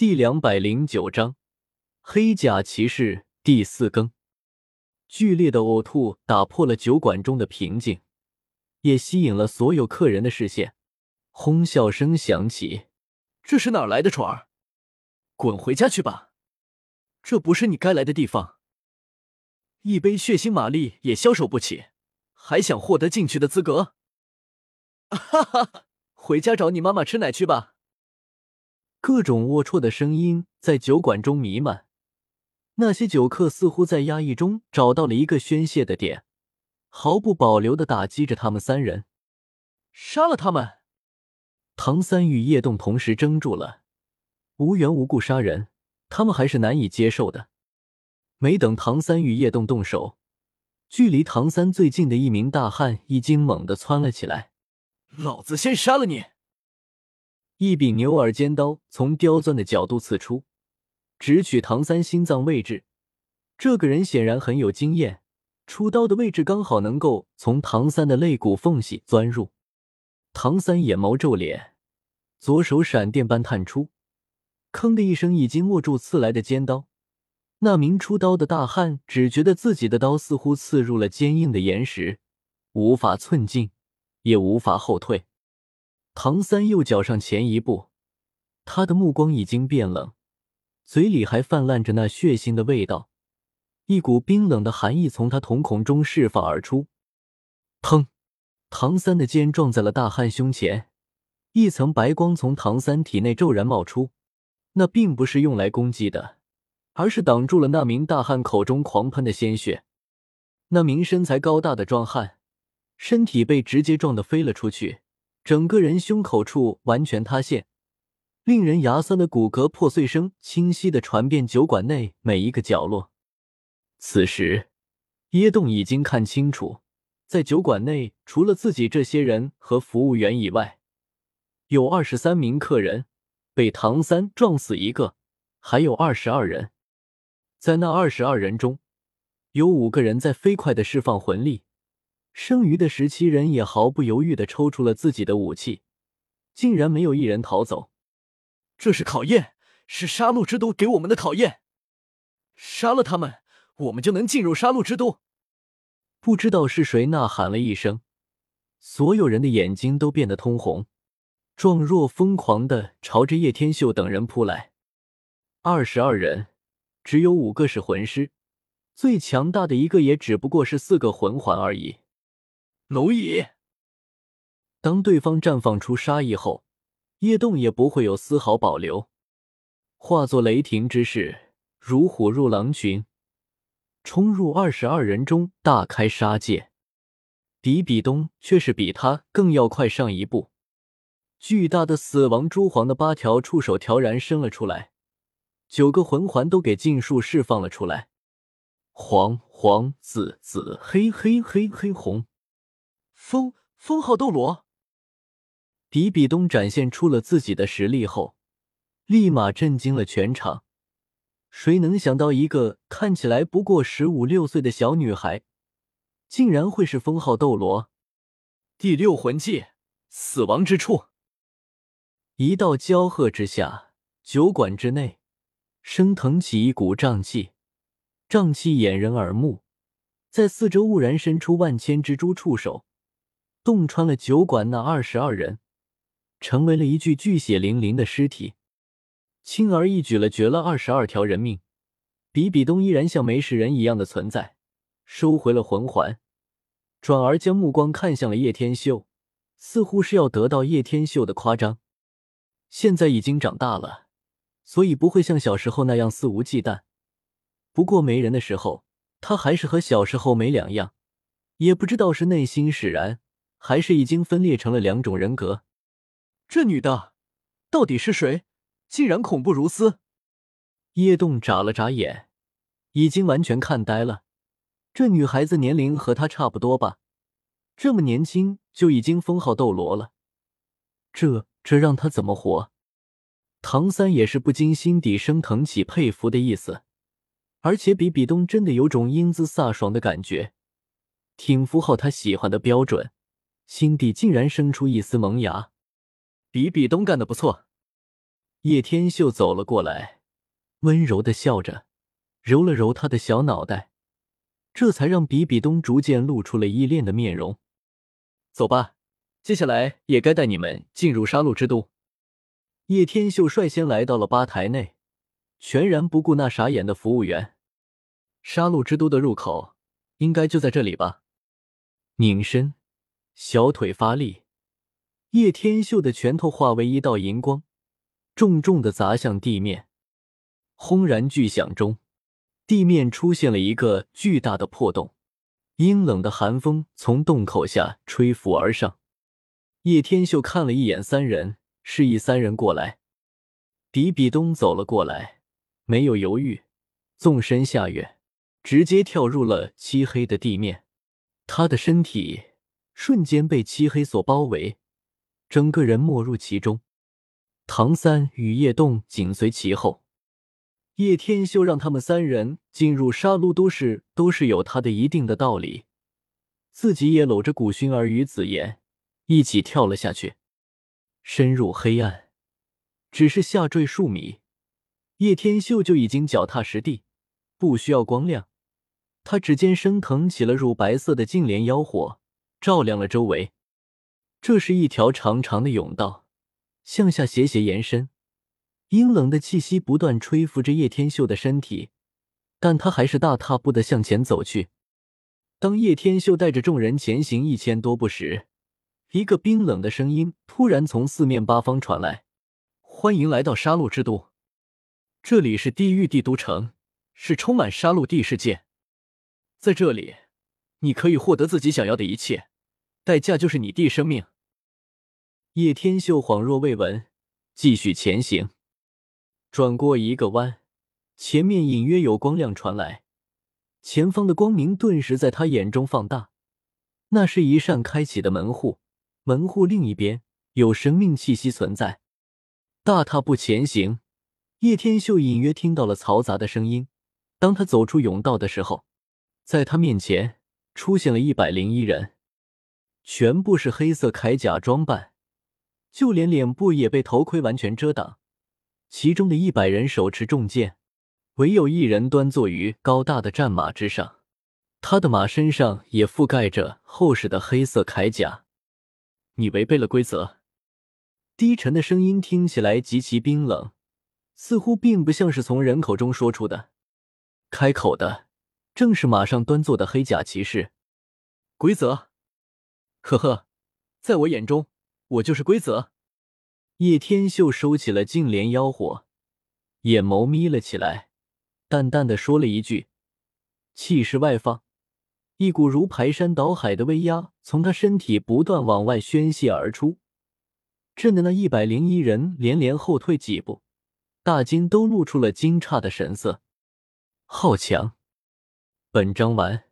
第两百零九章黑甲骑士第四更。剧烈的呕吐打破了酒馆中的平静，也吸引了所有客人的视线。哄笑声响起：“这是哪来的宠儿？滚回家去吧！这不是你该来的地方。一杯血腥玛丽也消受不起，还想获得进去的资格？哈哈！回家找你妈妈吃奶去吧。”各种龌龊的声音在酒馆中弥漫，那些酒客似乎在压抑中找到了一个宣泄的点，毫不保留的打击着他们三人，杀了他们！唐三与叶动同时怔住了，无缘无故杀人，他们还是难以接受的。没等唐三与叶动动手，距离唐三最近的一名大汉已经猛地窜了起来，老子先杀了你！一柄牛耳尖刀从刁钻的角度刺出，直取唐三心脏位置。这个人显然很有经验，出刀的位置刚好能够从唐三的肋骨缝隙钻入。唐三眼眸皱脸，左手闪电般探出，吭的一声，已经握住刺来的尖刀。那名出刀的大汉只觉得自己的刀似乎刺入了坚硬的岩石，无法寸进，也无法后退。唐三又脚上前一步，他的目光已经变冷，嘴里还泛滥着那血腥的味道，一股冰冷的寒意从他瞳孔中释放而出。砰！唐三的肩撞在了大汉胸前，一层白光从唐三体内骤然冒出，那并不是用来攻击的，而是挡住了那名大汉口中狂喷的鲜血。那名身材高大的壮汉，身体被直接撞得飞了出去。整个人胸口处完全塌陷，令人牙酸的骨骼破碎声清晰的传遍酒馆内每一个角落。此时，耶洞已经看清楚，在酒馆内除了自己这些人和服务员以外，有二十三名客人被唐三撞死一个，还有二十二人。在那二十二人中，有五个人在飞快的释放魂力。剩余的十七人也毫不犹豫的抽出了自己的武器，竟然没有一人逃走。这是考验，是杀戮之都给我们的考验。杀了他们，我们就能进入杀戮之都。不知道是谁呐喊了一声，所有人的眼睛都变得通红，状若疯狂的朝着叶天秀等人扑来。二十二人，只有五个是魂师，最强大的一个也只不过是四个魂环而已。蝼蚁。当对方绽放出杀意后，叶动也不会有丝毫保留，化作雷霆之势，如虎入狼群，冲入二十二人中，大开杀戒。比比东却是比他更要快上一步，巨大的死亡蛛皇的八条触手条然伸了出来，九个魂环都给尽数释放了出来，黄黄紫紫黑黑黑黑红。封封号斗罗，比比东展现出了自己的实力后，立马震惊了全场。谁能想到，一个看起来不过十五六岁的小女孩，竟然会是封号斗罗？第六魂技，死亡之处。一道交喝之下，酒馆之内升腾起一股瘴气，瘴气掩人耳目，在四周兀然伸出万千蜘蛛触手。洞穿了酒馆那二十二人，成为了一具巨血淋淋的尸体，轻而易举了绝了二十二条人命。比比东依然像没事人一样的存在，收回了魂环，转而将目光看向了叶天秀，似乎是要得到叶天秀的夸张。现在已经长大了，所以不会像小时候那样肆无忌惮。不过没人的时候，他还是和小时候没两样，也不知道是内心使然。还是已经分裂成了两种人格。这女的到底是谁？竟然恐怖如斯！叶动眨了眨眼，已经完全看呆了。这女孩子年龄和他差不多吧？这么年轻就已经封号斗罗了，这这让他怎么活？唐三也是不禁心底升腾起佩服的意思。而且比比东真的有种英姿飒爽的感觉，挺符合他喜欢的标准。心底竟然生出一丝萌芽，比比东干的不错。叶天秀走了过来，温柔的笑着，揉了揉他的小脑袋，这才让比比东逐渐露出了依恋的面容。走吧，接下来也该带你们进入杀戮之都。叶天秀率先来到了吧台内，全然不顾那傻眼的服务员。杀戮之都的入口应该就在这里吧？拧身，小腿发力，叶天秀的拳头化为一道银光，重重的砸向地面。轰然巨响中，地面出现了一个巨大的破洞，阴冷的寒风从洞口下吹拂而上。叶天秀看了一眼三人。示意三人过来，比比东走了过来，没有犹豫，纵身下跃，直接跳入了漆黑的地面。他的身体瞬间被漆黑所包围，整个人没入其中。唐三与叶动紧随其后。叶天秀让他们三人进入杀戮都市，都是有他的一定的道理。自己也搂着古薰儿与紫妍一起跳了下去。深入黑暗，只是下坠数米，叶天秀就已经脚踏实地，不需要光亮。他指尖升腾起了乳白色的净莲妖火，照亮了周围。这是一条长长的甬道，向下斜斜延伸。阴冷的气息不断吹拂着叶天秀的身体，但他还是大踏步的向前走去。当叶天秀带着众人前行一千多步时，一个冰冷的声音突然从四面八方传来：“欢迎来到杀戮之都，这里是地狱帝都城，是充满杀戮地世界。在这里，你可以获得自己想要的一切，代价就是你弟生命。”叶天秀恍若未闻，继续前行。转过一个弯，前面隐约有光亮传来，前方的光明顿时在他眼中放大，那是一扇开启的门户。门户另一边有生命气息存在，大踏步前行。叶天秀隐约听到了嘈杂的声音。当他走出甬道的时候，在他面前出现了一百零一人，全部是黑色铠甲装扮，就连脸部也被头盔完全遮挡。其中的一百人手持重剑，唯有一人端坐于高大的战马之上，他的马身上也覆盖着厚实的黑色铠甲。你违背了规则。低沉的声音听起来极其冰冷，似乎并不像是从人口中说出的。开口的正是马上端坐的黑甲骑士。规则？呵呵，在我眼中，我就是规则。叶天秀收起了净莲妖火，眼眸眯了起来，淡淡的说了一句，气势外放。一股如排山倒海的威压从他身体不断往外宣泄而出，震得那一百零一人连连后退几步，大惊都露出了惊诧的神色。好强！本章完。